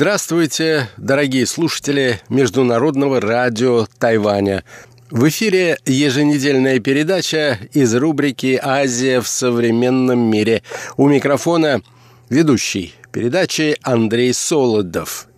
Здравствуйте, дорогие слушатели Международного радио Тайваня. В эфире еженедельная передача из рубрики «Азия в современном мире». У микрофона ведущий передачи Андрей Солодов.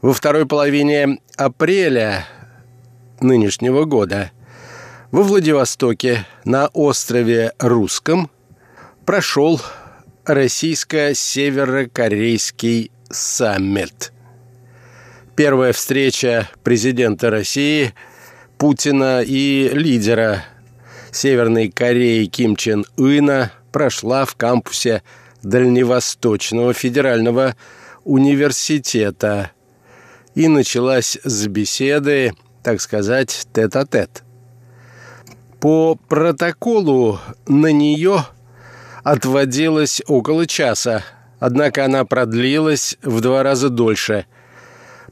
Во второй половине апреля нынешнего года во Владивостоке на острове Русском прошел российско-северокорейский саммит. Первая встреча президента России Путина и лидера Северной Кореи Ким Чен Ына прошла в кампусе Дальневосточного федерального университета и началась с беседы, так сказать, тет-а-тет. -тет. По протоколу на нее отводилось около часа – Однако она продлилась в два раза дольше.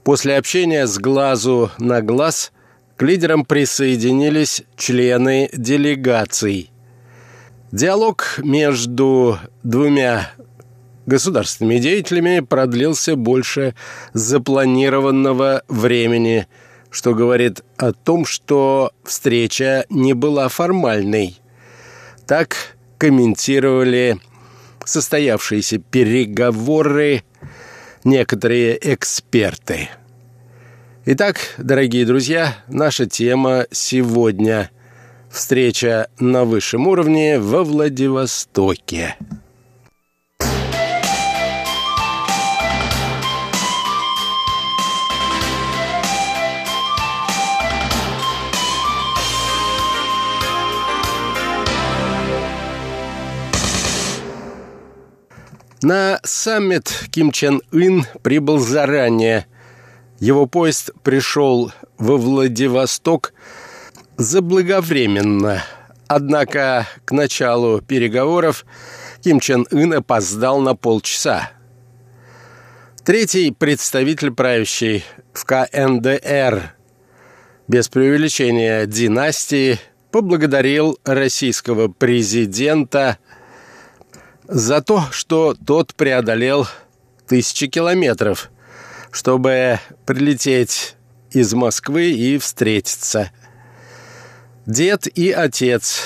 После общения с глазу на глаз к лидерам присоединились члены делегаций. Диалог между двумя государственными деятелями продлился больше запланированного времени, что говорит о том, что встреча не была формальной. Так комментировали состоявшиеся переговоры некоторые эксперты. Итак, дорогие друзья, наша тема сегодня – встреча на высшем уровне во Владивостоке. На саммит Ким Чен Ын прибыл заранее. Его поезд пришел во Владивосток заблаговременно. Однако к началу переговоров Ким Чен Ын опоздал на полчаса. Третий представитель правящей в КНДР без преувеличения династии поблагодарил российского президента за то, что тот преодолел тысячи километров, чтобы прилететь из Москвы и встретиться. Дед и отец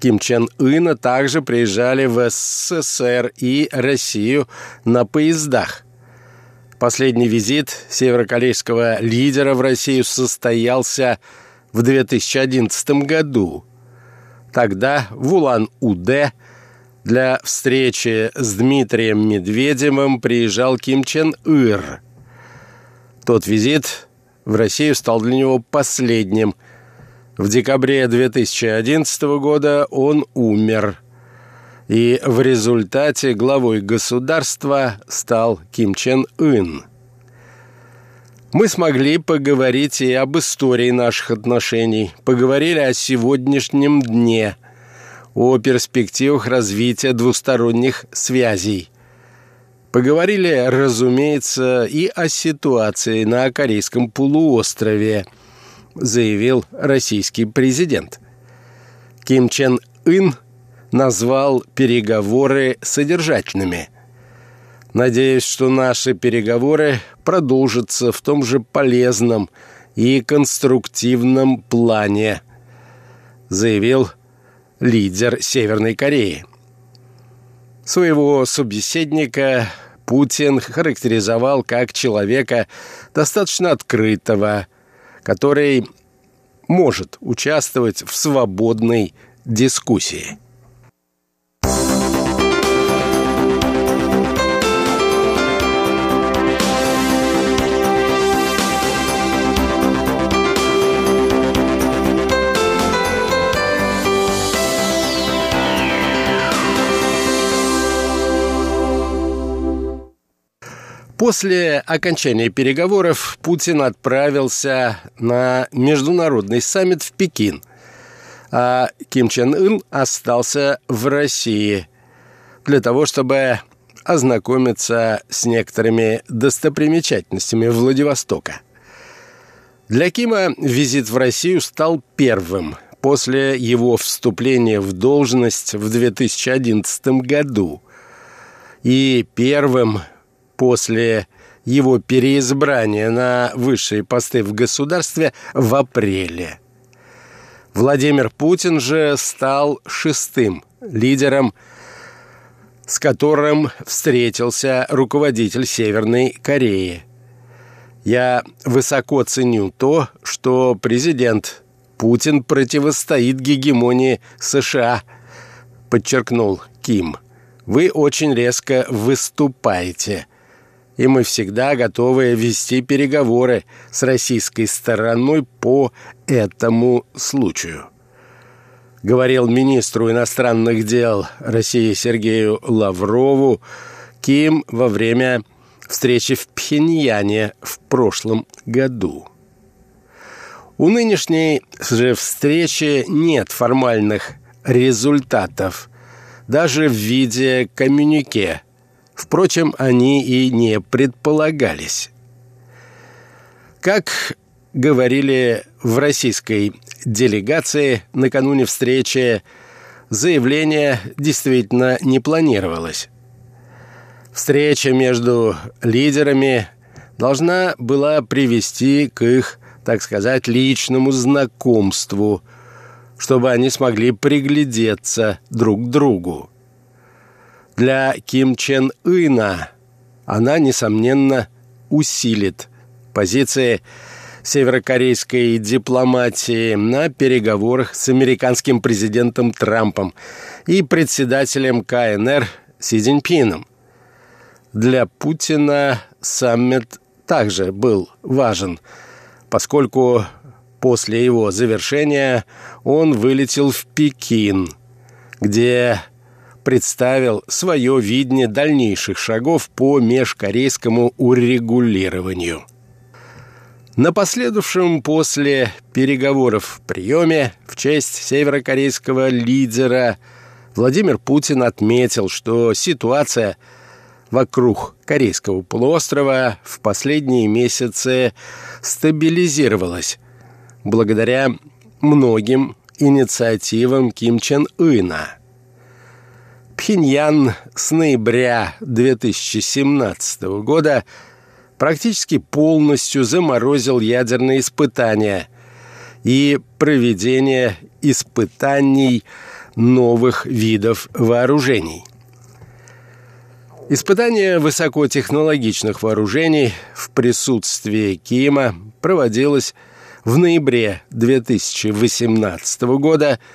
Ким Чен Ына также приезжали в СССР и Россию на поездах. Последний визит северокорейского лидера в Россию состоялся в 2011 году. Тогда в Улан-Удэ – для встречи с Дмитрием Медведевым приезжал Ким Чен Ир. Тот визит в Россию стал для него последним. В декабре 2011 года он умер. И в результате главой государства стал Ким Чен Ын. Мы смогли поговорить и об истории наших отношений, поговорили о сегодняшнем дне – о перспективах развития двусторонних связей. Поговорили, разумеется, и о ситуации на Корейском полуострове, заявил российский президент. Ким Чен Ын назвал переговоры содержательными. Надеюсь, что наши переговоры продолжатся в том же полезном и конструктивном плане, заявил лидер Северной Кореи. Своего собеседника Путин характеризовал как человека достаточно открытого, который может участвовать в свободной дискуссии. После окончания переговоров Путин отправился на международный саммит в Пекин, а Ким Чен Ын остался в России для того, чтобы ознакомиться с некоторыми достопримечательностями Владивостока. Для Кима визит в Россию стал первым после его вступления в должность в 2011 году и первым после его переизбрания на высшие посты в государстве в апреле. Владимир Путин же стал шестым лидером, с которым встретился руководитель Северной Кореи. Я высоко ценю то, что президент Путин противостоит гегемонии США, подчеркнул Ким. Вы очень резко выступаете – и мы всегда готовы вести переговоры с российской стороной по этому случаю. Говорил министру иностранных дел России Сергею Лаврову Ким во время встречи в Пхеньяне в прошлом году. У нынешней же встречи нет формальных результатов, даже в виде коммюнике – Впрочем, они и не предполагались. Как говорили в российской делегации накануне встречи, заявление действительно не планировалось. Встреча между лидерами должна была привести к их, так сказать, личному знакомству, чтобы они смогли приглядеться друг к другу. Для Ким Чен Ына она, несомненно, усилит позиции северокорейской дипломатии на переговорах с американским президентом Трампом и председателем КНР Си Цзиньпином. Для Путина саммит также был важен, поскольку после его завершения он вылетел в Пекин, где представил свое видение дальнейших шагов по межкорейскому урегулированию. На последовавшем после переговоров приеме в честь северокорейского лидера Владимир Путин отметил, что ситуация вокруг Корейского полуострова в последние месяцы стабилизировалась благодаря многим инициативам Ким Чен Ына – Пхеньян с ноября 2017 года практически полностью заморозил ядерные испытания и проведение испытаний новых видов вооружений. Испытание высокотехнологичных вооружений в присутствии Кима проводилось в ноябре 2018 года –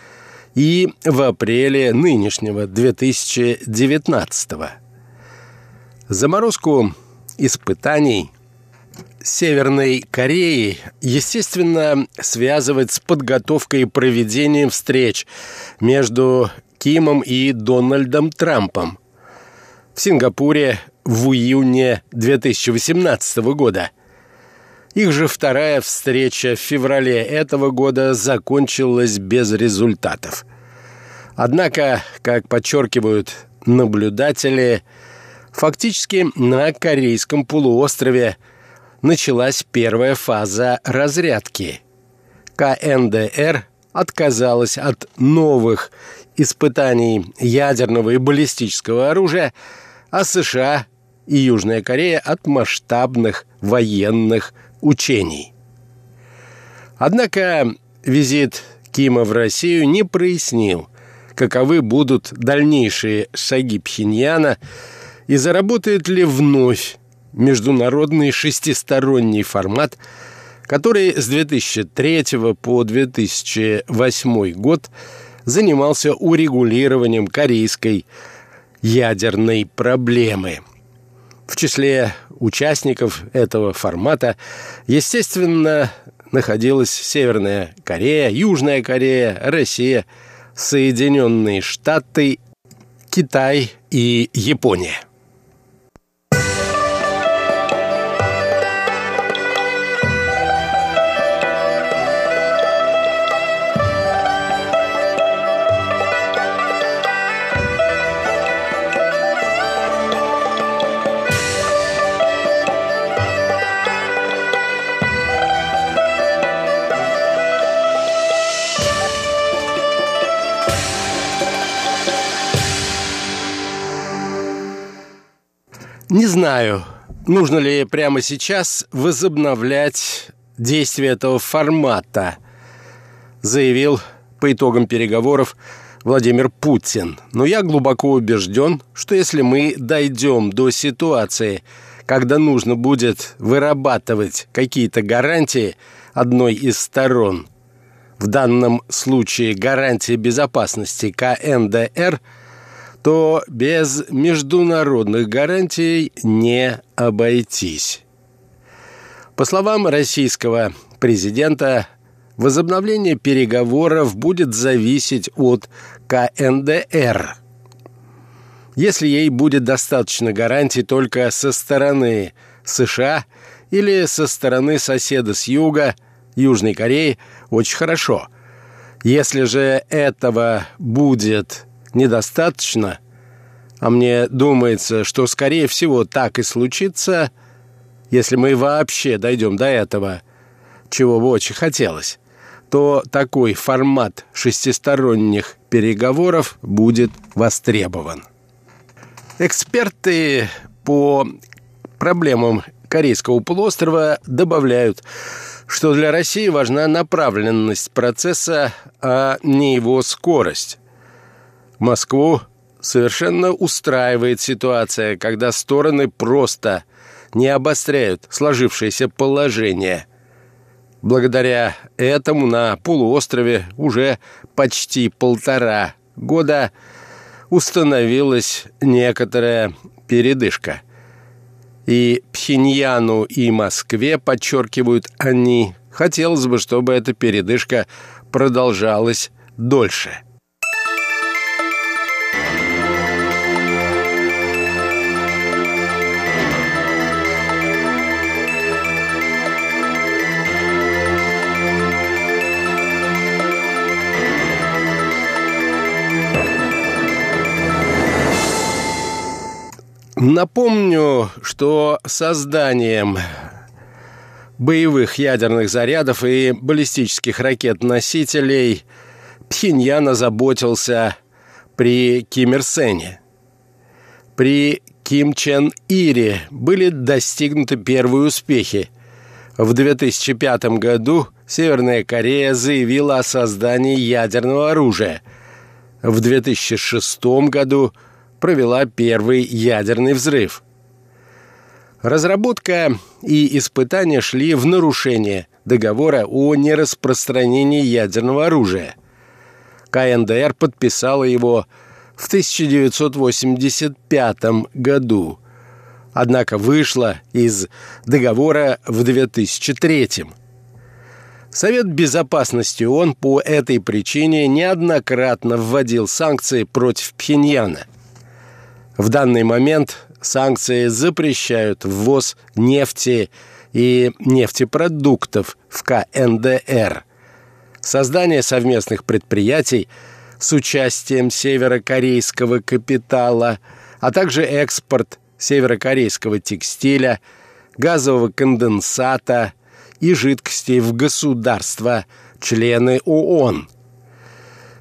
и в апреле нынешнего 2019 -го. Заморозку испытаний Северной Кореи, естественно, связывать с подготовкой и проведением встреч между Кимом и Дональдом Трампом в Сингапуре в июне 2018 года – их же вторая встреча в феврале этого года закончилась без результатов. Однако, как подчеркивают наблюдатели, фактически на Корейском полуострове началась первая фаза разрядки. КНДР отказалась от новых испытаний ядерного и баллистического оружия, а США и Южная Корея от масштабных военных учений. Однако визит Кима в Россию не прояснил, каковы будут дальнейшие шаги Пхеньяна и заработает ли вновь международный шестисторонний формат, который с 2003 по 2008 год занимался урегулированием корейской ядерной проблемы. В числе участников этого формата, естественно, находилась Северная Корея, Южная Корея, Россия, Соединенные Штаты, Китай и Япония. Не знаю, нужно ли прямо сейчас возобновлять действие этого формата, заявил по итогам переговоров Владимир Путин. Но я глубоко убежден, что если мы дойдем до ситуации, когда нужно будет вырабатывать какие-то гарантии одной из сторон, в данном случае гарантии безопасности КНДР, то без международных гарантий не обойтись. По словам российского президента, возобновление переговоров будет зависеть от КНДР. Если ей будет достаточно гарантий только со стороны США или со стороны соседа с юга, Южной Кореи, очень хорошо. Если же этого будет недостаточно, а мне думается, что, скорее всего, так и случится, если мы вообще дойдем до этого, чего бы очень хотелось, то такой формат шестисторонних переговоров будет востребован. Эксперты по проблемам Корейского полуострова добавляют, что для России важна направленность процесса, а не его скорость. Москву совершенно устраивает ситуация, когда стороны просто не обостряют сложившееся положение – Благодаря этому на полуострове уже почти полтора года установилась некоторая передышка. И Пхеньяну и Москве, подчеркивают они, хотелось бы, чтобы эта передышка продолжалась дольше – Напомню, что созданием боевых ядерных зарядов и баллистических ракет-носителей Пхеньян озаботился при Ким Ир Сене. При Ким Чен Ире были достигнуты первые успехи. В 2005 году Северная Корея заявила о создании ядерного оружия. В 2006 году – провела первый ядерный взрыв. Разработка и испытания шли в нарушение договора о нераспространении ядерного оружия. КНДР подписала его в 1985 году, однако вышла из договора в 2003 Совет Безопасности ООН по этой причине неоднократно вводил санкции против Пхеньяна – в данный момент санкции запрещают ввоз нефти и нефтепродуктов в КНДР. Создание совместных предприятий с участием северокорейского капитала, а также экспорт северокорейского текстиля, газового конденсата и жидкостей в государства, члены ООН.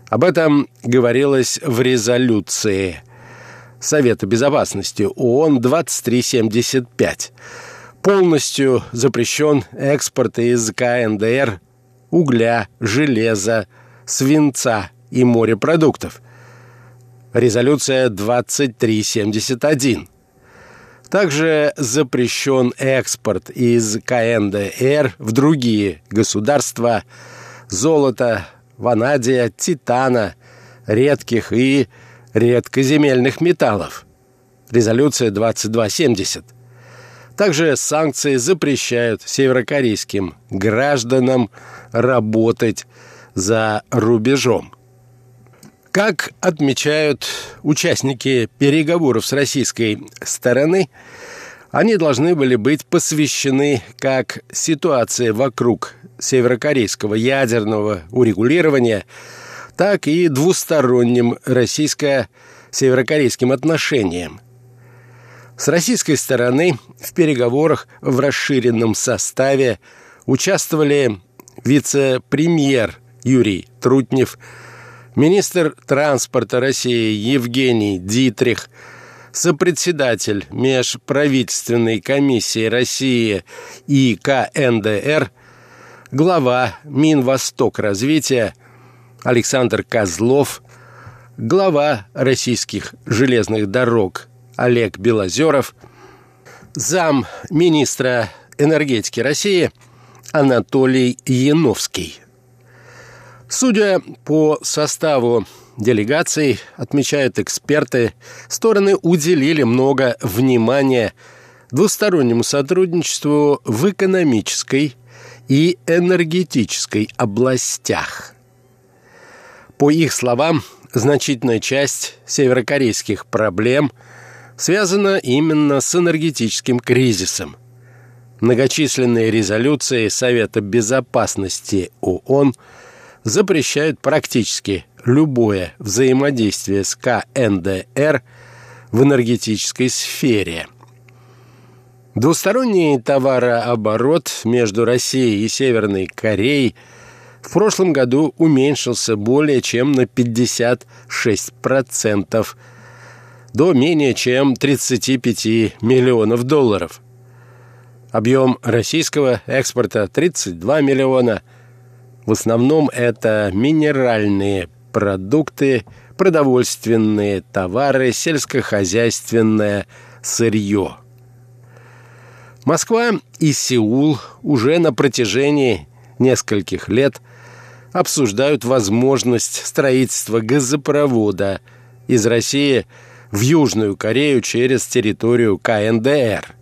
Об этом говорилось в резолюции – Совета Безопасности ООН 2375. Полностью запрещен экспорт из КНДР угля, железа, свинца и морепродуктов. Резолюция 2371. Также запрещен экспорт из КНДР в другие государства золота, ванадия, титана, редких и редкоземельных металлов. Резолюция 2270. Также санкции запрещают северокорейским гражданам работать за рубежом. Как отмечают участники переговоров с российской стороны, они должны были быть посвящены как ситуации вокруг северокорейского ядерного урегулирования – так и двусторонним российско-северокорейским отношениям. С российской стороны в переговорах в расширенном составе участвовали вице-премьер Юрий Трутнев, министр транспорта России Евгений Дитрих, сопредседатель Межправительственной комиссии России и КНДР, глава Минвосток развития Александр Козлов, глава российских железных дорог Олег Белозеров, зам министра энергетики России Анатолий Яновский. Судя по составу делегаций, отмечают эксперты, стороны уделили много внимания двустороннему сотрудничеству в экономической и энергетической областях. По их словам, значительная часть северокорейских проблем связана именно с энергетическим кризисом. Многочисленные резолюции Совета Безопасности ООН запрещают практически любое взаимодействие с КНДР в энергетической сфере. Двусторонний товарооборот между Россией и Северной Кореей в прошлом году уменьшился более чем на 56% до менее чем 35 миллионов долларов. Объем российского экспорта 32 миллиона. В основном это минеральные продукты, продовольственные товары, сельскохозяйственное сырье. Москва и Сеул уже на протяжении нескольких лет обсуждают возможность строительства газопровода из России в Южную Корею через территорию КНДР.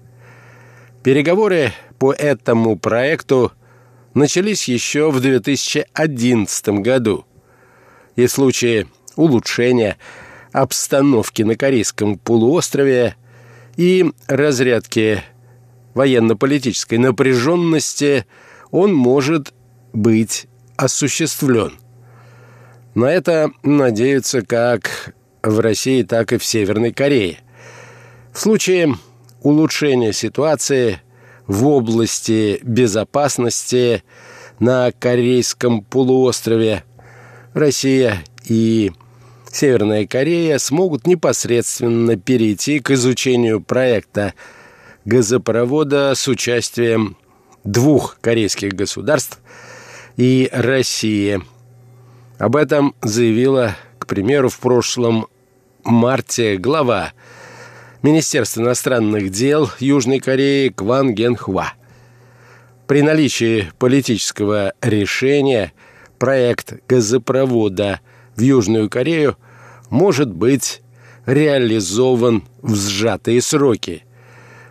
Переговоры по этому проекту начались еще в 2011 году – и в случае улучшения обстановки на Корейском полуострове и разрядки военно-политической напряженности он может быть осуществлен. На это надеются как в России, так и в Северной Корее. В случае улучшения ситуации в области безопасности на Корейском полуострове Россия и Северная Корея смогут непосредственно перейти к изучению проекта газопровода с участием двух корейских государств и России. Об этом заявила, к примеру, в прошлом марте глава Министерства иностранных дел Южной Кореи Кван Ген Хва. При наличии политического решения – проект газопровода в Южную Корею может быть реализован в сжатые сроки.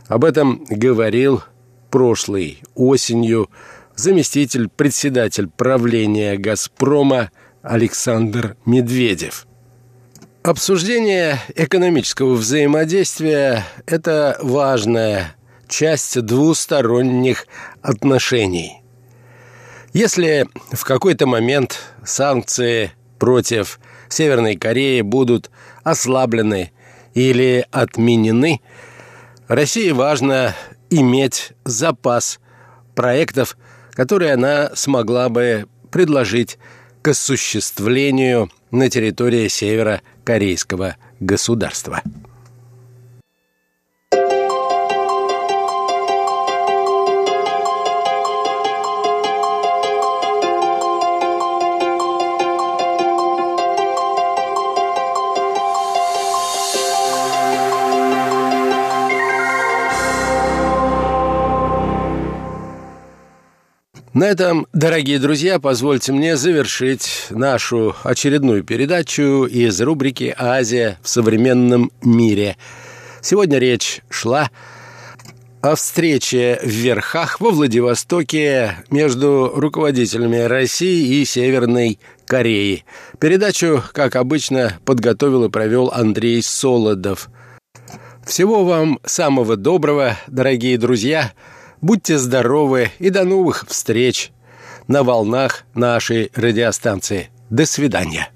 Об этом говорил прошлой осенью заместитель председатель правления «Газпрома» Александр Медведев. Обсуждение экономического взаимодействия – это важная часть двусторонних отношений – если в какой-то момент санкции против Северной Кореи будут ослаблены или отменены, России важно иметь запас проектов, которые она смогла бы предложить к осуществлению на территории северокорейского государства. На этом, дорогие друзья, позвольте мне завершить нашу очередную передачу из рубрики «Азия в современном мире». Сегодня речь шла о встрече в Верхах во Владивостоке между руководителями России и Северной Кореи. Передачу, как обычно, подготовил и провел Андрей Солодов. Всего вам самого доброго, дорогие друзья – Будьте здоровы и до новых встреч на волнах нашей радиостанции. До свидания.